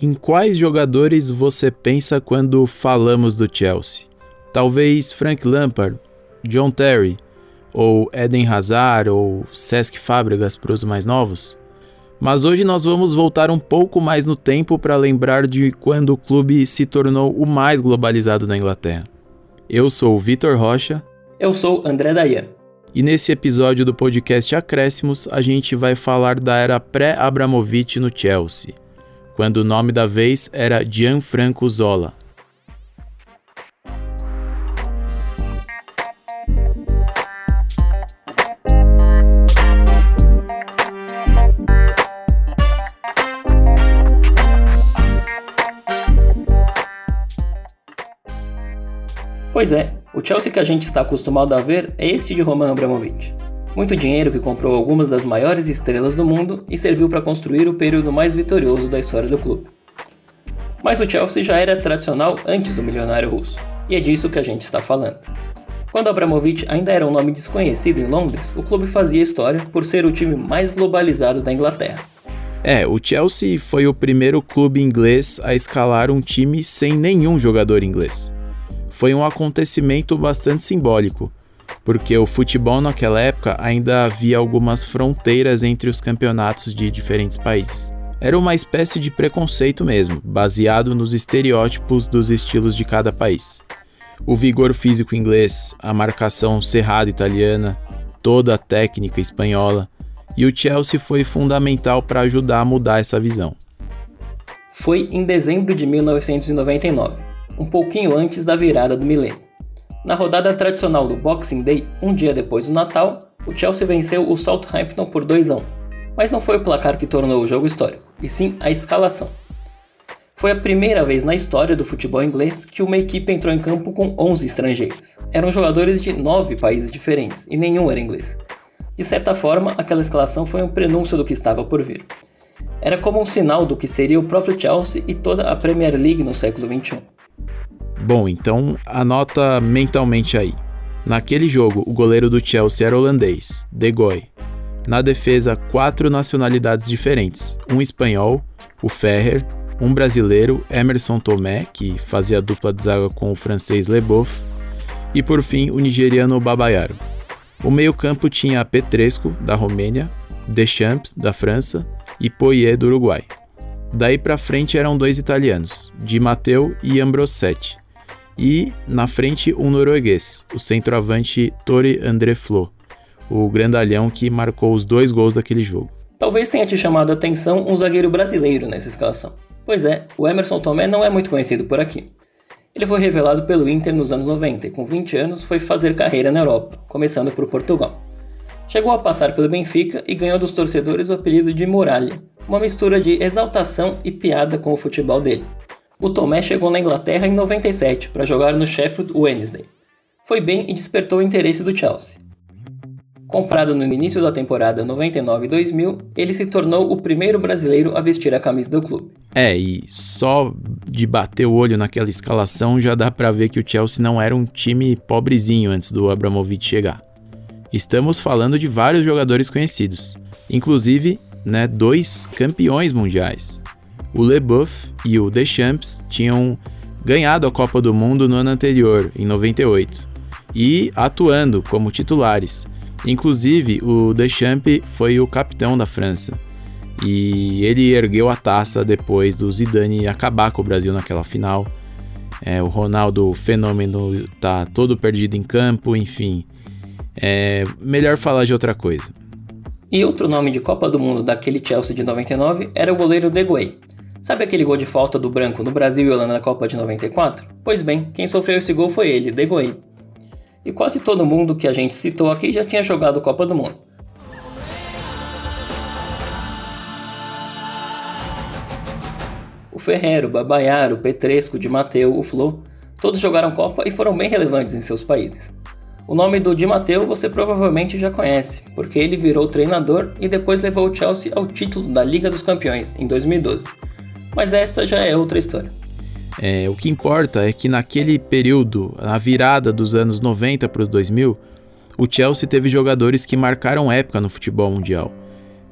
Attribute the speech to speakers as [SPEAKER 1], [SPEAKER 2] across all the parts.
[SPEAKER 1] Em quais jogadores você pensa quando falamos do Chelsea? Talvez Frank Lampard, John Terry, ou Eden Hazard, ou Cesc Fábregas para os mais novos? Mas hoje nós vamos voltar um pouco mais no tempo para lembrar de quando o clube se tornou o mais globalizado da Inglaterra. Eu sou o Vitor Rocha.
[SPEAKER 2] Eu sou André Dayan.
[SPEAKER 1] E nesse episódio do podcast Acréscimos, a gente vai falar da era pré-Abramovich no Chelsea quando o nome da vez era Gianfranco Zola.
[SPEAKER 2] Pois é, o Chelsea que a gente está acostumado a ver é este de Roman Abramovich. Muito dinheiro que comprou algumas das maiores estrelas do mundo e serviu para construir o período mais vitorioso da história do clube. Mas o Chelsea já era tradicional antes do milionário russo, e é disso que a gente está falando. Quando Abramovich ainda era um nome desconhecido em Londres, o clube fazia história por ser o time mais globalizado da Inglaterra.
[SPEAKER 1] É, o Chelsea foi o primeiro clube inglês a escalar um time sem nenhum jogador inglês. Foi um acontecimento bastante simbólico, porque o futebol naquela época ainda havia algumas fronteiras entre os campeonatos de diferentes países. Era uma espécie de preconceito mesmo, baseado nos estereótipos dos estilos de cada país. O vigor físico inglês, a marcação cerrada italiana, toda a técnica espanhola, e o Chelsea foi fundamental para ajudar a mudar essa visão.
[SPEAKER 2] Foi em dezembro de 1999, um pouquinho antes da virada do milênio. Na rodada tradicional do Boxing Day, um dia depois do Natal, o Chelsea venceu o Southampton por 2 a 1. Mas não foi o placar que tornou o jogo histórico, e sim a escalação. Foi a primeira vez na história do futebol inglês que uma equipe entrou em campo com 11 estrangeiros. Eram jogadores de 9 países diferentes e nenhum era inglês. De certa forma, aquela escalação foi um prenúncio do que estava por vir. Era como um sinal do que seria o próprio Chelsea e toda a Premier League no século XXI.
[SPEAKER 1] Bom, então anota mentalmente aí. Naquele jogo, o goleiro do Chelsea era holandês, De Goey. Na defesa, quatro nacionalidades diferentes: um espanhol, o Ferrer, um brasileiro, Emerson Tomé, que fazia dupla de zaga com o francês Leboeuf, e por fim o nigeriano Babayaro. O meio-campo tinha Petresco, da Romênia, Deschamps, da França, e Poirier, do Uruguai. Daí para frente eram dois italianos, Di Matteo e Ambrosetti, e na frente um norueguês, o centroavante Tore André Flo, o grandalhão que marcou os dois gols daquele jogo.
[SPEAKER 2] Talvez tenha te chamado a atenção um zagueiro brasileiro nessa escalação. Pois é, o Emerson Tomé não é muito conhecido por aqui. Ele foi revelado pelo Inter nos anos 90 e com 20 anos foi fazer carreira na Europa, começando por Portugal. Chegou a passar pelo Benfica e ganhou dos torcedores o apelido de Muralha, uma mistura de exaltação e piada com o futebol dele. O Tomé chegou na Inglaterra em 97 para jogar no Sheffield Wednesday. Foi bem e despertou o interesse do Chelsea. Comprado no início da temporada 99-2000, ele se tornou o primeiro brasileiro a vestir a camisa do clube.
[SPEAKER 1] É, e só de bater o olho naquela escalação já dá para ver que o Chelsea não era um time pobrezinho antes do Abramovich chegar. Estamos falando de vários jogadores conhecidos, inclusive, né, dois campeões mundiais. O Leboeuf e o Deschamps tinham ganhado a Copa do Mundo no ano anterior, em 98, e atuando como titulares. Inclusive, o Deschamps foi o capitão da França. E ele ergueu a taça depois do Zidane acabar com o Brasil naquela final. É, o Ronaldo fenômeno tá todo perdido em campo, enfim. É melhor falar de outra coisa.
[SPEAKER 2] E outro nome de Copa do Mundo daquele Chelsea de 99 era o goleiro De Gea. Sabe aquele gol de falta do branco no Brasil e Holanda na Copa de 94? Pois bem, quem sofreu esse gol foi ele, De Gea. E quase todo mundo que a gente citou aqui já tinha jogado Copa do Mundo. O Ferreiro, o Babaiar, o Petresco, o Di Matteo, o Flo, todos jogaram Copa e foram bem relevantes em seus países. O nome do Di Matteo você provavelmente já conhece, porque ele virou treinador e depois levou o Chelsea ao título da Liga dos Campeões em 2012 mas essa já é outra história.
[SPEAKER 1] É, o que importa é que naquele período, na virada dos anos 90 para os 2000, o Chelsea teve jogadores que marcaram época no futebol mundial.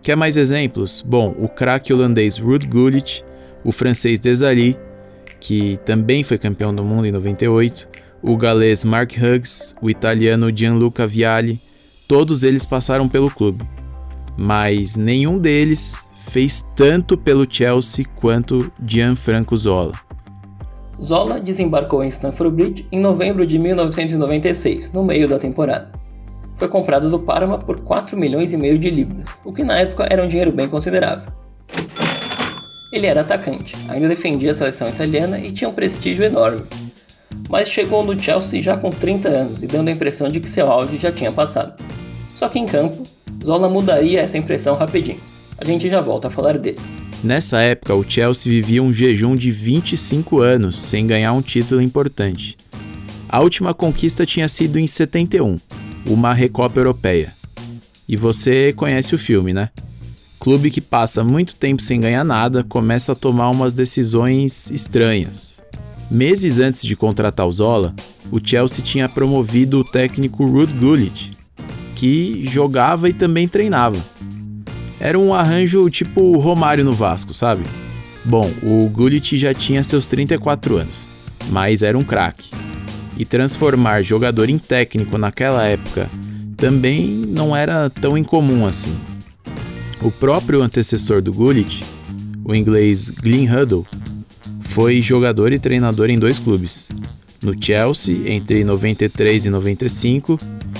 [SPEAKER 1] Quer mais exemplos? Bom, o craque holandês Ruud Gullit, o francês Desailly, que também foi campeão do mundo em 98, o galês Mark Hughes, o italiano Gianluca Vialli, todos eles passaram pelo clube. Mas nenhum deles fez tanto pelo Chelsea quanto Gianfranco Zola.
[SPEAKER 2] Zola desembarcou em Stamford Bridge em novembro de 1996, no meio da temporada. Foi comprado do Parma por 4 milhões e meio de libras, o que na época era um dinheiro bem considerável. Ele era atacante, ainda defendia a seleção italiana e tinha um prestígio enorme. Mas chegou no Chelsea já com 30 anos e dando a impressão de que seu auge já tinha passado. Só que em campo, Zola mudaria essa impressão rapidinho. A gente já volta a falar dele.
[SPEAKER 1] Nessa época, o Chelsea vivia um jejum de 25 anos sem ganhar um título importante. A última conquista tinha sido em 71, uma Recopa Europeia. E você conhece o filme, né? Clube que passa muito tempo sem ganhar nada começa a tomar umas decisões estranhas. Meses antes de contratar o Zola, o Chelsea tinha promovido o técnico Ruud Gullit, que jogava e também treinava. Era um arranjo tipo Romário no Vasco, sabe? Bom, o Gullit já tinha seus 34 anos, mas era um craque. E transformar jogador em técnico naquela época também não era tão incomum assim. O próprio antecessor do Gullit, o inglês Glenn Huddle, foi jogador e treinador em dois clubes, no Chelsea entre 93 e 95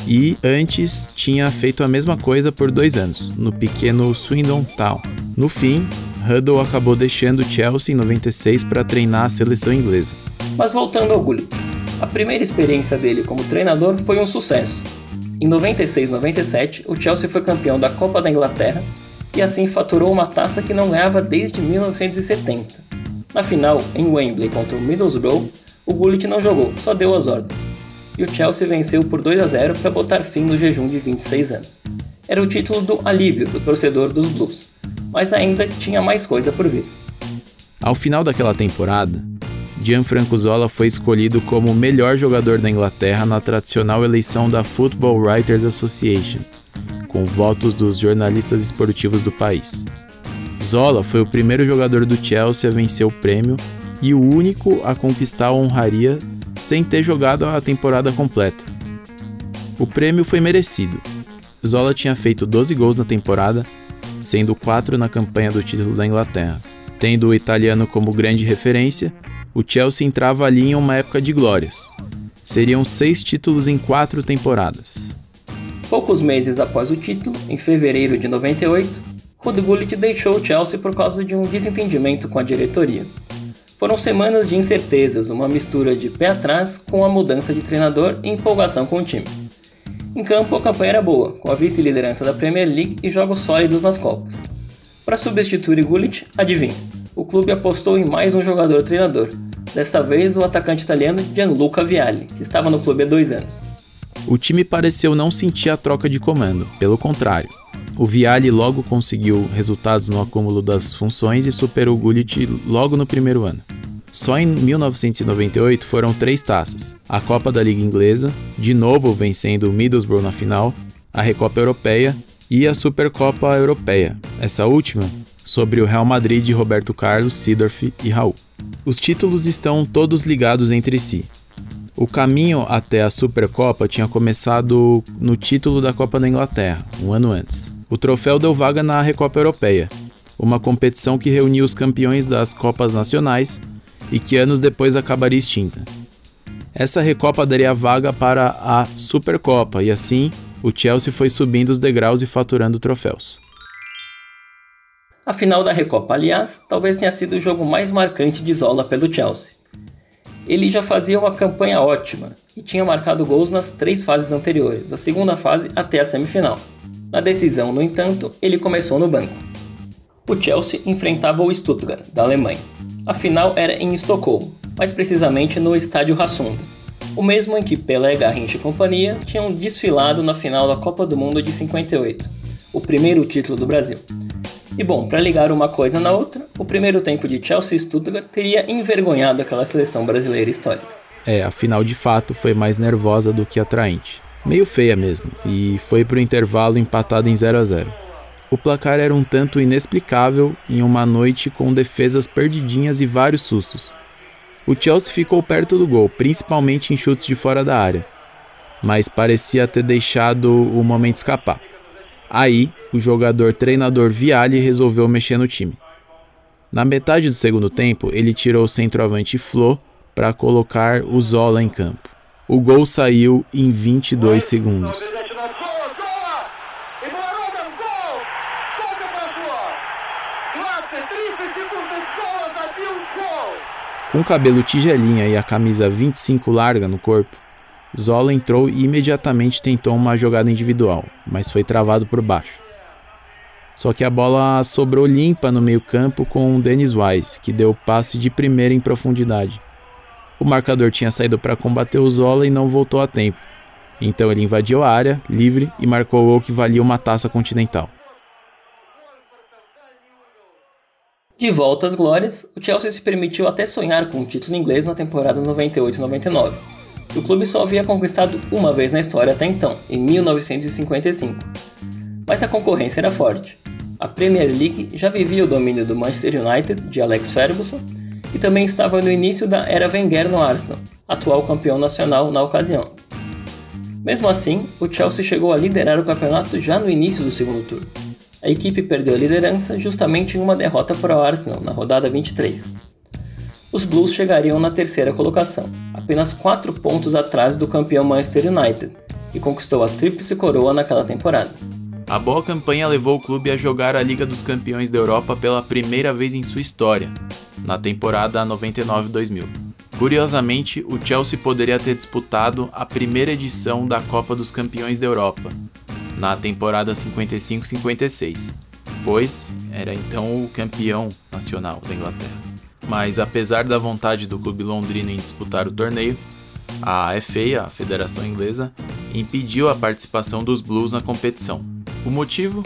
[SPEAKER 1] e antes tinha feito a mesma coisa por dois anos, no pequeno Swindon Town. No fim, Huddle acabou deixando o Chelsea em 96 para treinar a seleção inglesa.
[SPEAKER 2] Mas voltando ao Gullit, a primeira experiência dele como treinador foi um sucesso. Em 96-97, o Chelsea foi campeão da Copa da Inglaterra e assim faturou uma taça que não ganhava desde 1970. Na final, em Wembley contra o Middlesbrough, o Gullit não jogou, só deu as ordens e o Chelsea venceu por 2 a 0 para botar fim no jejum de 26 anos. Era o título do alívio do torcedor dos Blues, mas ainda tinha mais coisa por vir.
[SPEAKER 1] Ao final daquela temporada, Gianfranco Zola foi escolhido como o melhor jogador da Inglaterra na tradicional eleição da Football Writers Association, com votos dos jornalistas esportivos do país. Zola foi o primeiro jogador do Chelsea a vencer o prêmio e o único a conquistar a honraria sem ter jogado a temporada completa. O prêmio foi merecido. Zola tinha feito 12 gols na temporada, sendo 4 na campanha do título da Inglaterra. Tendo o italiano como grande referência, o Chelsea entrava ali em uma época de glórias. Seriam seis títulos em quatro temporadas.
[SPEAKER 2] Poucos meses após o título, em fevereiro de 98, Ruud Gullit deixou o Chelsea por causa de um desentendimento com a diretoria. Foram semanas de incertezas, uma mistura de pé atrás com a mudança de treinador e empolgação com o time. Em campo, a campanha era boa, com a vice-liderança da Premier League e jogos sólidos nas Copas. Para substituir Gullit, adivinha, o clube apostou em mais um jogador treinador, desta vez o atacante italiano Gianluca Vialli, que estava no clube há dois anos.
[SPEAKER 1] O time pareceu não sentir a troca de comando, pelo contrário. O Vialli logo conseguiu resultados no acúmulo das funções e superou Gullit logo no primeiro ano. Só em 1998 foram três taças: a Copa da Liga Inglesa, de novo vencendo o Middlesbrough na final, a Recopa Europeia e a Supercopa Europeia, essa última sobre o Real Madrid de Roberto Carlos, Sidorf e Raul. Os títulos estão todos ligados entre si. O caminho até a Supercopa tinha começado no título da Copa da Inglaterra, um ano antes. O troféu deu vaga na Recopa Europeia, uma competição que reunia os campeões das Copas Nacionais e que anos depois acabaria extinta. Essa Recopa daria vaga para a Supercopa e assim o Chelsea foi subindo os degraus e faturando troféus.
[SPEAKER 2] A final da Recopa, aliás, talvez tenha sido o jogo mais marcante de Zola pelo Chelsea. Ele já fazia uma campanha ótima e tinha marcado gols nas três fases anteriores, da segunda fase até a semifinal. Na decisão, no entanto, ele começou no banco. O Chelsea enfrentava o Stuttgart, da Alemanha. A final era em Estocolmo, mais precisamente no estádio Hassunda, o mesmo em que Pelé, Garrincha e companhia tinham desfilado na final da Copa do Mundo de 58, o primeiro título do Brasil. E bom, para ligar uma coisa na outra, o primeiro tempo de Chelsea e Stuttgart teria envergonhado aquela seleção brasileira histórica.
[SPEAKER 1] É, a final de fato foi mais nervosa do que atraente meio feia mesmo, e foi pro intervalo empatado em 0 a 0. O placar era um tanto inexplicável em uma noite com defesas perdidinhas e vários sustos. O Chelsea ficou perto do gol, principalmente em chutes de fora da área, mas parecia ter deixado o momento escapar. Aí, o jogador treinador Viali resolveu mexer no time. Na metade do segundo tempo, ele tirou o centroavante Flo para colocar o Zola em campo. O gol saiu em 22 segundos. Com o cabelo tigelinha e a camisa 25 larga no corpo, Zola entrou e imediatamente tentou uma jogada individual, mas foi travado por baixo. Só que a bola sobrou limpa no meio-campo com Dennis Wise, que deu passe de primeira em profundidade. O marcador tinha saído para combater o Zola e não voltou a tempo. Então ele invadiu a área, livre, e marcou o que valia uma taça continental.
[SPEAKER 2] De volta às glórias, o Chelsea se permitiu até sonhar com o título inglês na temporada 98-99. O clube só havia conquistado uma vez na história até então, em 1955. Mas a concorrência era forte. A Premier League já vivia o domínio do Manchester United, de Alex Ferguson, e também estava no início da era Wenger no Arsenal, atual campeão nacional na ocasião. Mesmo assim, o Chelsea chegou a liderar o campeonato já no início do segundo turno a equipe perdeu a liderança justamente em uma derrota para o Arsenal na rodada 23. Os Blues chegariam na terceira colocação, apenas 4 pontos atrás do campeão Manchester United, que conquistou a tríplice coroa naquela temporada.
[SPEAKER 1] A boa campanha levou o clube a jogar a Liga dos Campeões da Europa pela primeira vez em sua história, na temporada 99-2000. Curiosamente, o Chelsea poderia ter disputado a primeira edição da Copa dos Campeões da Europa, na temporada 55-56, pois era então o campeão nacional da Inglaterra. Mas apesar da vontade do clube londrino em disputar o torneio, a FA, a Federação Inglesa, impediu a participação dos Blues na competição. O motivo?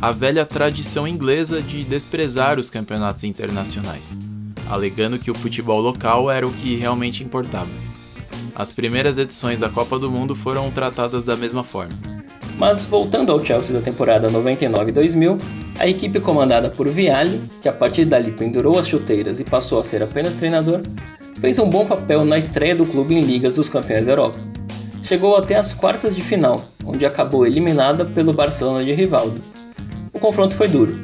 [SPEAKER 1] A velha tradição inglesa de desprezar os campeonatos internacionais, alegando que o futebol local era o que realmente importava. As primeiras edições da Copa do Mundo foram tratadas da mesma forma.
[SPEAKER 2] Mas voltando ao Chelsea da temporada 99-2000, a equipe comandada por Vialli, que a partir dali pendurou as chuteiras e passou a ser apenas treinador, fez um bom papel na estreia do clube em ligas dos campeões da Europa. Chegou até as quartas de final, onde acabou eliminada pelo Barcelona de Rivaldo. O confronto foi duro.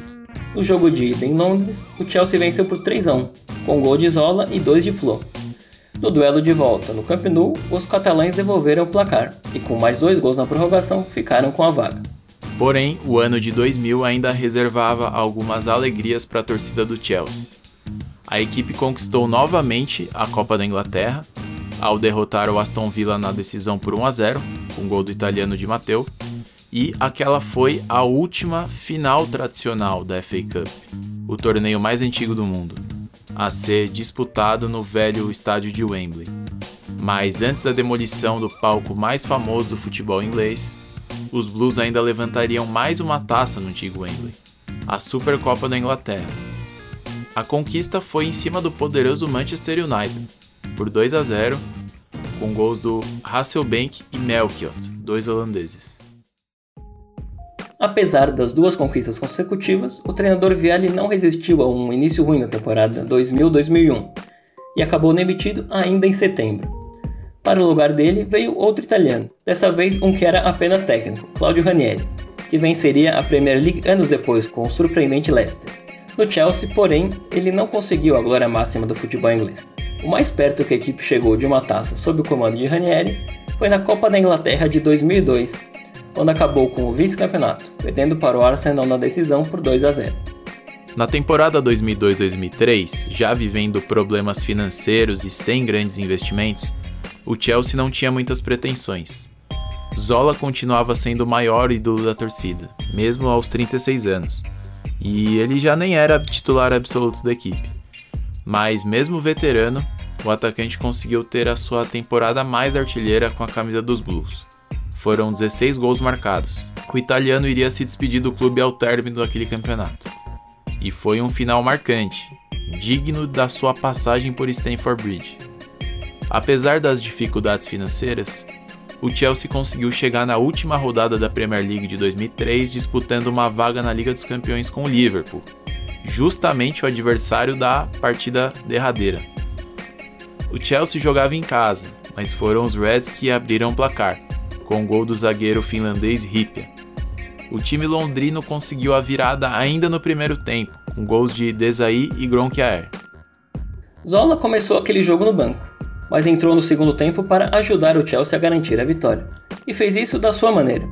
[SPEAKER 2] No jogo de ida em Londres, o Chelsea venceu por 3 a 1, com gol de Zola e 2 de Flo. No duelo de volta no Camp Nou, os catalães devolveram o placar e, com mais dois gols na prorrogação, ficaram com a vaga.
[SPEAKER 1] Porém, o ano de 2000 ainda reservava algumas alegrias para a torcida do Chelsea. A equipe conquistou novamente a Copa da Inglaterra, ao derrotar o Aston Villa na decisão por 1 a 0, com gol do italiano de Matteo, e aquela foi a última final tradicional da FA Cup, o torneio mais antigo do mundo a ser disputado no velho estádio de Wembley. Mas antes da demolição do palco mais famoso do futebol inglês, os Blues ainda levantariam mais uma taça no antigo Wembley, a Supercopa da Inglaterra. A conquista foi em cima do poderoso Manchester United, por 2 a 0, com gols do Hasselbank e Melchiot, dois holandeses.
[SPEAKER 2] Apesar das duas conquistas consecutivas, o treinador Vialli não resistiu a um início ruim na temporada 2000-2001 e acabou demitido ainda em setembro. Para o lugar dele veio outro italiano, dessa vez um que era apenas técnico, Claudio Ranieri, que venceria a Premier League anos depois com o surpreendente Leicester. No Chelsea, porém, ele não conseguiu a glória máxima do futebol inglês. O mais perto que a equipe chegou de uma taça sob o comando de Ranieri foi na Copa da Inglaterra de 2002, quando acabou com o vice-campeonato, perdendo para o Arsenal na decisão por 2 a 0.
[SPEAKER 1] Na temporada 2002-2003, já vivendo problemas financeiros e sem grandes investimentos, o Chelsea não tinha muitas pretensões. Zola continuava sendo o maior ídolo da torcida, mesmo aos 36 anos, e ele já nem era titular absoluto da equipe. Mas, mesmo veterano, o atacante conseguiu ter a sua temporada mais artilheira com a camisa dos Blues foram 16 gols marcados. O italiano iria se despedir do clube ao término daquele campeonato. E foi um final marcante, digno da sua passagem por Stamford Bridge. Apesar das dificuldades financeiras, o Chelsea conseguiu chegar na última rodada da Premier League de 2003 disputando uma vaga na Liga dos Campeões com o Liverpool, justamente o adversário da partida derradeira. O Chelsea jogava em casa, mas foram os Reds que abriram o placar, com o gol do zagueiro finlandês Ripia. O time londrino conseguiu a virada ainda no primeiro tempo, com gols de Desai e Gronkiaer.
[SPEAKER 2] Zola começou aquele jogo no banco, mas entrou no segundo tempo para ajudar o Chelsea a garantir a vitória, e fez isso da sua maneira.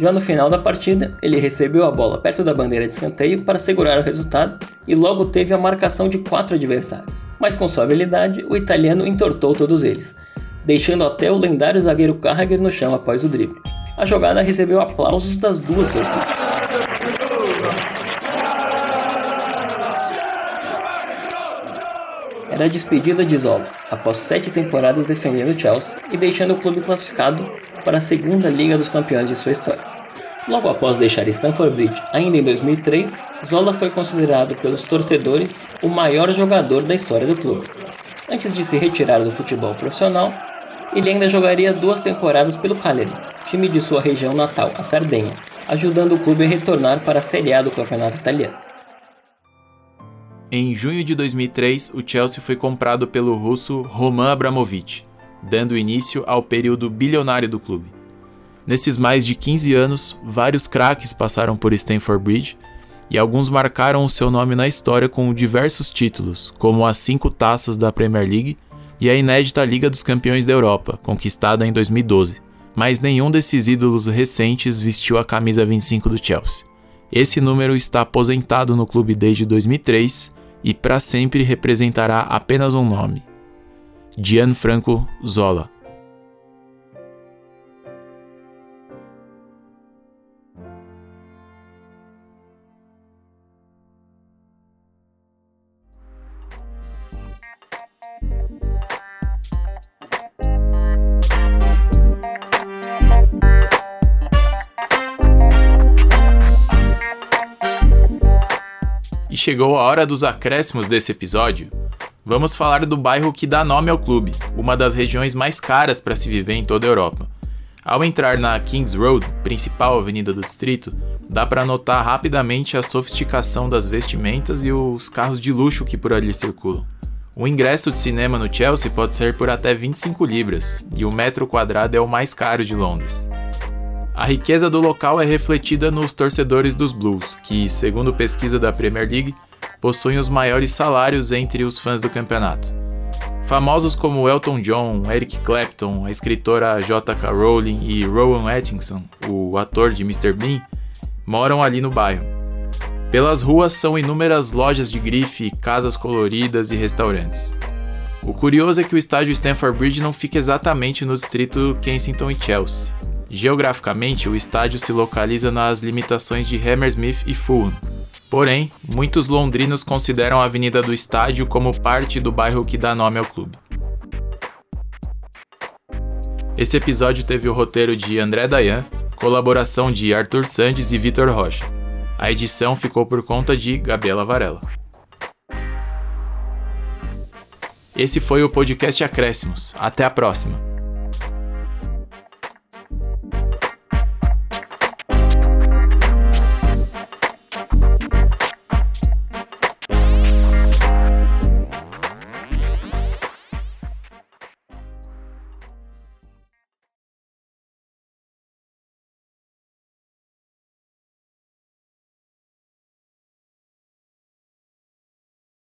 [SPEAKER 2] Já no final da partida, ele recebeu a bola perto da bandeira de escanteio para segurar o resultado e logo teve a marcação de quatro adversários. Mas com sua habilidade, o italiano entortou todos eles, deixando até o lendário zagueiro Carragher no chão após o drible. A jogada recebeu aplausos das duas torcidas. Era a despedida de Zola, após sete temporadas defendendo o Chelsea e deixando o clube classificado para a segunda Liga dos Campeões de sua história. Logo após deixar Stamford Bridge, ainda em 2003, Zola foi considerado pelos torcedores o maior jogador da história do clube. Antes de se retirar do futebol profissional, ele ainda jogaria duas temporadas pelo Cagliari, time de sua região natal, a Sardenha, ajudando o clube a retornar para a Série A do campeonato italiano.
[SPEAKER 1] Em junho de 2003, o Chelsea foi comprado pelo russo Roman Abramovich, dando início ao período bilionário do clube. Nesses mais de 15 anos, vários craques passaram por Stamford Bridge e alguns marcaram o seu nome na história com diversos títulos, como as cinco taças da Premier League e a inédita Liga dos Campeões da Europa, conquistada em 2012. Mas nenhum desses ídolos recentes vestiu a camisa 25 do Chelsea. Esse número está aposentado no clube desde 2003 e para sempre representará apenas um nome: Gianfranco Zola. Chegou a hora dos acréscimos desse episódio. Vamos falar do bairro que dá nome ao clube, uma das regiões mais caras para se viver em toda a Europa. Ao entrar na Kings Road, principal avenida do distrito, dá para notar rapidamente a sofisticação das vestimentas e os carros de luxo que por ali circulam. O ingresso de cinema no Chelsea pode ser por até 25 libras, e o metro quadrado é o mais caro de Londres. A riqueza do local é refletida nos torcedores dos Blues, que, segundo pesquisa da Premier League, possuem os maiores salários entre os fãs do campeonato. Famosos como Elton John, Eric Clapton, a escritora J.K. Rowling e Rowan Atkinson, o ator de Mr. Bean, moram ali no bairro. Pelas ruas são inúmeras lojas de grife, casas coloridas e restaurantes. O curioso é que o estádio Stamford Bridge não fica exatamente no distrito Kensington e Chelsea. Geograficamente, o estádio se localiza nas limitações de Hammersmith e Fulham. Porém, muitos londrinos consideram a Avenida do Estádio como parte do bairro que dá nome ao clube. Esse episódio teve o roteiro de André Dayan, colaboração de Arthur Sandes e Vitor Rocha. A edição ficou por conta de Gabriela Varela. Esse foi o podcast Acréscimos. Até a próxima!